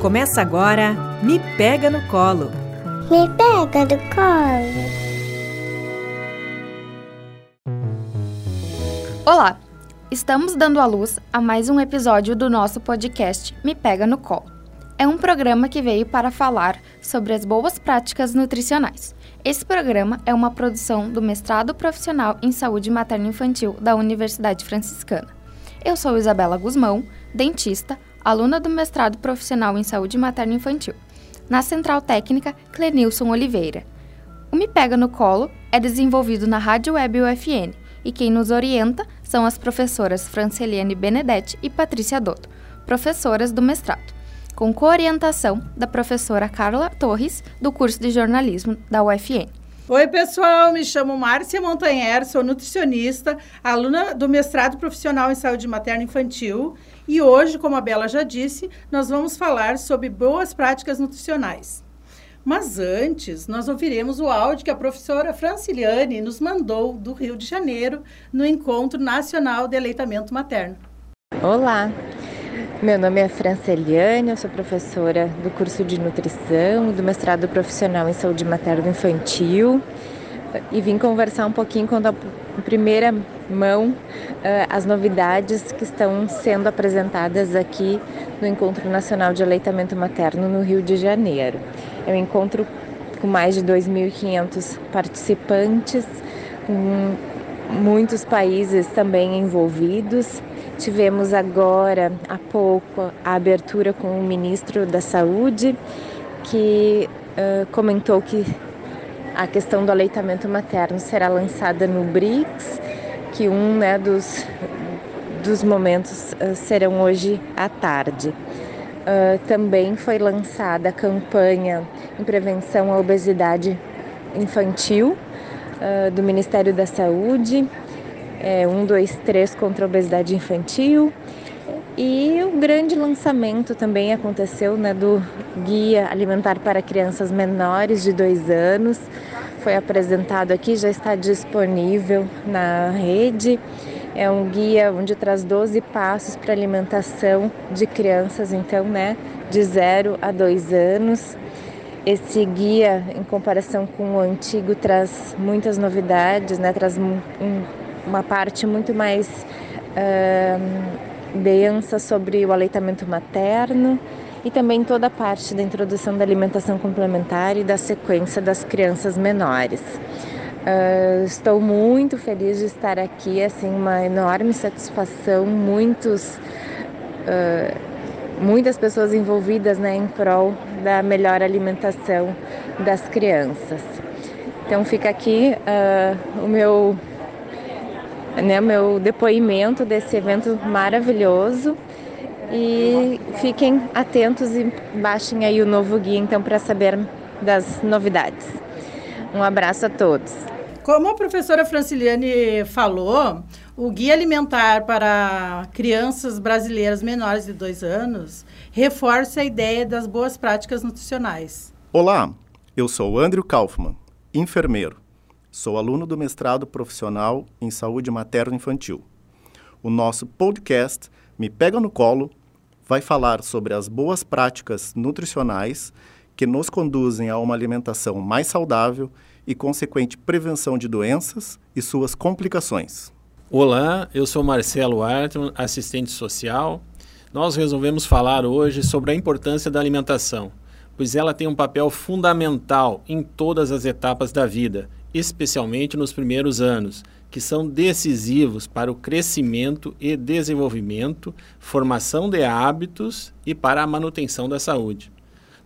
Começa agora Me Pega no Colo. Me pega no colo. Olá! Estamos dando à luz a mais um episódio do nosso podcast Me Pega no Colo. É um programa que veio para falar sobre as boas práticas nutricionais. Esse programa é uma produção do Mestrado Profissional em Saúde Materno-Infantil da Universidade Franciscana. Eu sou Isabela Guzmão, dentista, aluna do Mestrado Profissional em Saúde Materno-Infantil. Na Central Técnica, Clenilson Oliveira. O Me Pega no Colo é desenvolvido na Rádio Web UFN e quem nos orienta são as professoras Franceliane Benedetti e Patrícia Dotto, professoras do mestrado, com coorientação da professora Carla Torres, do curso de jornalismo da UFN. Oi, pessoal, me chamo Márcia Montanher, sou nutricionista, aluna do mestrado profissional em saúde materna infantil e hoje, como a Bela já disse, nós vamos falar sobre boas práticas nutricionais. Mas antes, nós ouviremos o áudio que a professora Franciliane nos mandou do Rio de Janeiro no Encontro Nacional de Aleitamento Materno. Olá, meu nome é Franciliane, eu sou professora do curso de nutrição do mestrado profissional em saúde materno-infantil e vim conversar um pouquinho com a primeira mão as novidades que estão sendo apresentadas aqui no Encontro Nacional de Aleitamento Materno no Rio de Janeiro. É um encontro com mais de 2.500 participantes, com muitos países também envolvidos. Tivemos agora, há pouco, a abertura com o ministro da Saúde, que uh, comentou que a questão do aleitamento materno será lançada no BRICS, que um né, dos, dos momentos uh, serão hoje à tarde. Uh, também foi lançada a campanha em prevenção à obesidade infantil uh, do Ministério da Saúde, é, 1, 2, 3 contra a obesidade infantil. E o grande lançamento também aconteceu né, do Guia Alimentar para Crianças Menores de 2 anos. Foi apresentado aqui, já está disponível na rede. É um guia onde traz 12 passos para alimentação de crianças, então, né, de 0 a 2 anos. Esse guia, em comparação com o antigo, traz muitas novidades, né, traz um, uma parte muito mais uh, densa sobre o aleitamento materno e também toda a parte da introdução da alimentação complementar e da sequência das crianças menores. Uh, estou muito feliz de estar aqui, assim, uma enorme satisfação, muitos, uh, muitas pessoas envolvidas né, em prol da melhor alimentação das crianças. Então fica aqui uh, o meu, né, meu depoimento desse evento maravilhoso e fiquem atentos e baixem aí o novo guia então para saber das novidades. Um abraço a todos. Como a professora Franciliane falou, o Guia Alimentar para Crianças Brasileiras Menores de 2 anos reforça a ideia das boas práticas nutricionais. Olá, eu sou Andrew Kaufmann, enfermeiro. Sou aluno do mestrado profissional em saúde materno-infantil. O nosso podcast Me Pega no Colo vai falar sobre as boas práticas nutricionais que nos conduzem a uma alimentação mais saudável e consequente prevenção de doenças e suas complicações. Olá, eu sou Marcelo Artman, assistente social. Nós resolvemos falar hoje sobre a importância da alimentação, pois ela tem um papel fundamental em todas as etapas da vida, especialmente nos primeiros anos, que são decisivos para o crescimento e desenvolvimento, formação de hábitos e para a manutenção da saúde.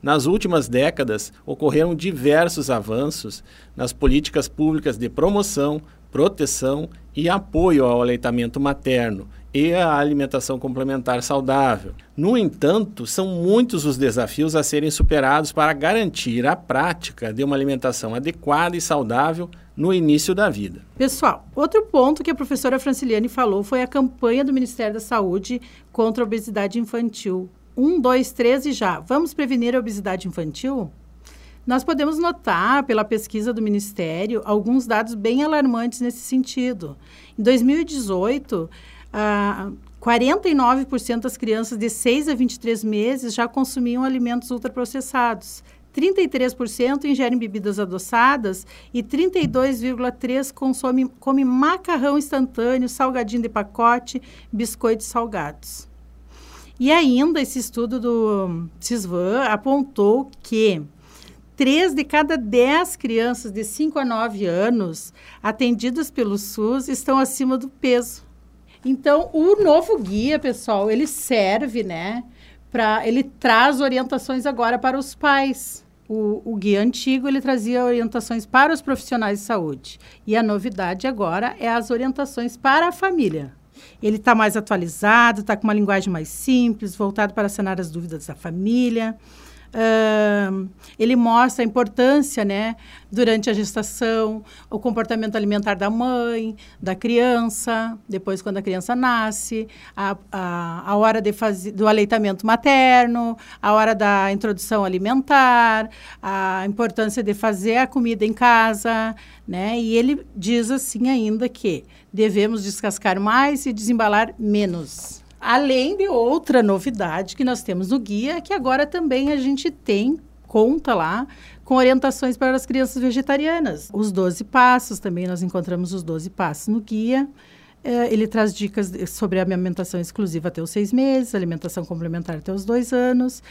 Nas últimas décadas, ocorreram diversos avanços nas políticas públicas de promoção, proteção e apoio ao aleitamento materno e à alimentação complementar saudável. No entanto, são muitos os desafios a serem superados para garantir a prática de uma alimentação adequada e saudável no início da vida. Pessoal, outro ponto que a professora Franciliane falou foi a campanha do Ministério da Saúde contra a obesidade infantil. Um, dois, três e já. Vamos prevenir a obesidade infantil? Nós podemos notar, pela pesquisa do Ministério, alguns dados bem alarmantes nesse sentido. Em 2018, a, 49% das crianças de 6 a 23 meses já consumiam alimentos ultraprocessados. 33% ingerem bebidas adoçadas e 32,3% consome come macarrão instantâneo, salgadinho de pacote, biscoitos salgados. E ainda esse estudo do CISVAN apontou que 3 de cada 10 crianças de 5 a 9 anos atendidas pelo SUS estão acima do peso. Então, o novo guia, pessoal, ele serve, né, para ele traz orientações agora para os pais. O, o, guia antigo ele trazia orientações para os profissionais de saúde e a novidade agora é as orientações para a família. Ele está mais atualizado, está com uma linguagem mais simples, voltado para sanar as dúvidas da família. Uh, ele mostra a importância, né, durante a gestação, o comportamento alimentar da mãe, da criança, depois quando a criança nasce, a, a, a hora de do aleitamento materno, a hora da introdução alimentar, a importância de fazer a comida em casa, né? E ele diz assim ainda que devemos descascar mais e desembalar menos. Além de outra novidade que nós temos no guia, que agora também a gente tem conta lá com orientações para as crianças vegetarianas. Os 12 passos, também nós encontramos os 12 passos no guia. É, ele traz dicas sobre a alimentação exclusiva até os seis meses, alimentação complementar até os dois anos,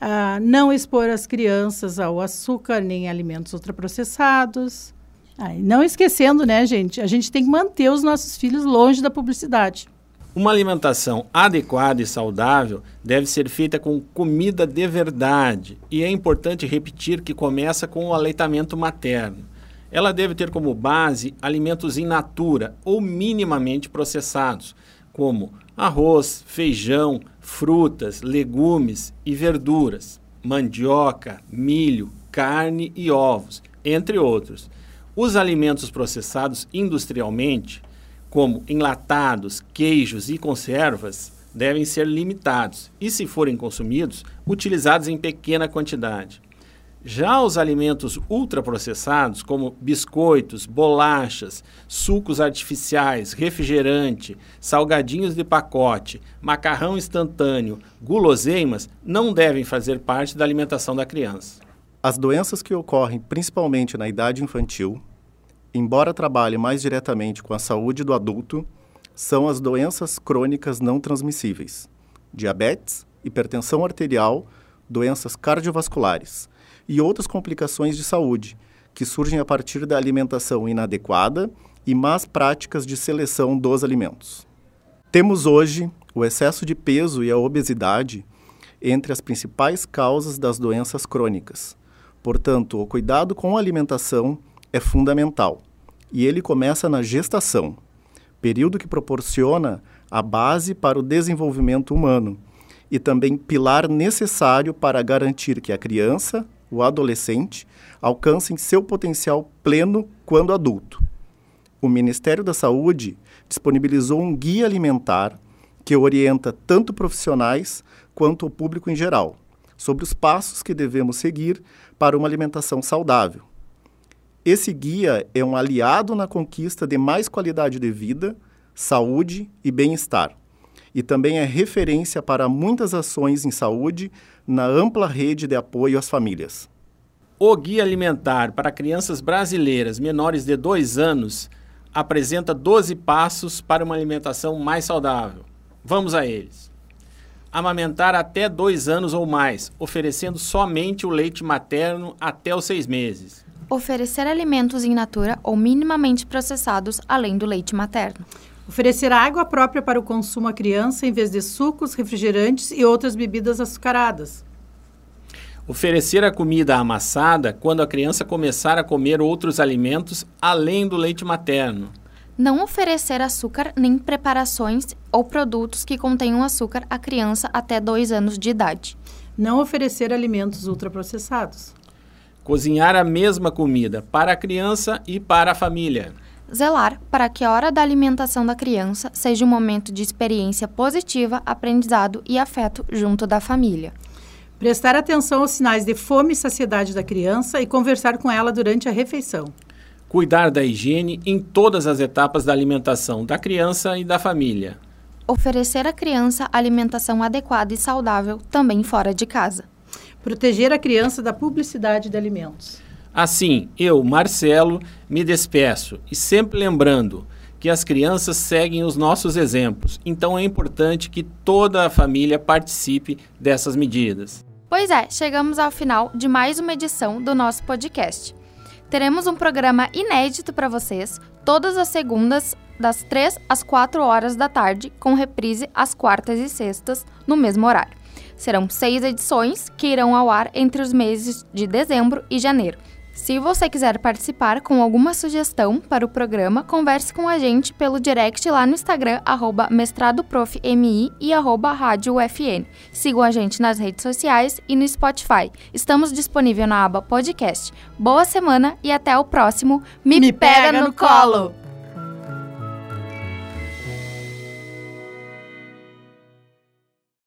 ah, não expor as crianças ao açúcar nem alimentos ultraprocessados. Ah, não esquecendo, né, gente, a gente tem que manter os nossos filhos longe da publicidade. Uma alimentação adequada e saudável deve ser feita com comida de verdade e é importante repetir que começa com o aleitamento materno. Ela deve ter como base alimentos in natura ou minimamente processados, como arroz, feijão, frutas, legumes e verduras, mandioca, milho, carne e ovos, entre outros. Os alimentos processados industrialmente como enlatados, queijos e conservas, devem ser limitados e, se forem consumidos, utilizados em pequena quantidade. Já os alimentos ultraprocessados, como biscoitos, bolachas, sucos artificiais, refrigerante, salgadinhos de pacote, macarrão instantâneo, guloseimas, não devem fazer parte da alimentação da criança. As doenças que ocorrem principalmente na idade infantil, embora trabalhe mais diretamente com a saúde do adulto, são as doenças crônicas não transmissíveis: diabetes, hipertensão arterial, doenças cardiovasculares e outras complicações de saúde que surgem a partir da alimentação inadequada e más práticas de seleção dos alimentos. Temos hoje o excesso de peso e a obesidade entre as principais causas das doenças crônicas. Portanto, o cuidado com a alimentação é fundamental. E ele começa na gestação, período que proporciona a base para o desenvolvimento humano e também pilar necessário para garantir que a criança, o adolescente, alcancem seu potencial pleno quando adulto. O Ministério da Saúde disponibilizou um guia alimentar que orienta tanto profissionais quanto o público em geral sobre os passos que devemos seguir para uma alimentação saudável, esse guia é um aliado na conquista de mais qualidade de vida, saúde e bem-estar. E também é referência para muitas ações em saúde na ampla rede de apoio às famílias. O Guia Alimentar para Crianças Brasileiras menores de 2 anos apresenta 12 passos para uma alimentação mais saudável. Vamos a eles. Amamentar até 2 anos ou mais, oferecendo somente o leite materno até os 6 meses oferecer alimentos in natura ou minimamente processados, além do leite materno. Oferecer água própria para o consumo à criança em vez de sucos, refrigerantes e outras bebidas açucaradas. Oferecer a comida amassada quando a criança começar a comer outros alimentos além do leite materno. Não oferecer açúcar nem preparações ou produtos que contenham açúcar à criança até 2 anos de idade. Não oferecer alimentos ultraprocessados. Cozinhar a mesma comida para a criança e para a família. Zelar para que a hora da alimentação da criança seja um momento de experiência positiva, aprendizado e afeto junto da família. Prestar atenção aos sinais de fome e saciedade da criança e conversar com ela durante a refeição. Cuidar da higiene em todas as etapas da alimentação da criança e da família. oferecer à criança alimentação adequada e saudável também fora de casa. Proteger a criança da publicidade de alimentos. Assim, eu, Marcelo, me despeço e sempre lembrando que as crianças seguem os nossos exemplos, então é importante que toda a família participe dessas medidas. Pois é, chegamos ao final de mais uma edição do nosso podcast. Teremos um programa inédito para vocês todas as segundas, das 3 às 4 horas da tarde, com reprise às quartas e sextas, no mesmo horário. Serão seis edições que irão ao ar entre os meses de dezembro e janeiro. Se você quiser participar com alguma sugestão para o programa, converse com a gente pelo direct lá no Instagram, arroba mestradoprofmi e arroba rádio UFN. Sigam a gente nas redes sociais e no Spotify. Estamos disponíveis na aba podcast. Boa semana e até o próximo Me, Me pega, pega, no, colo.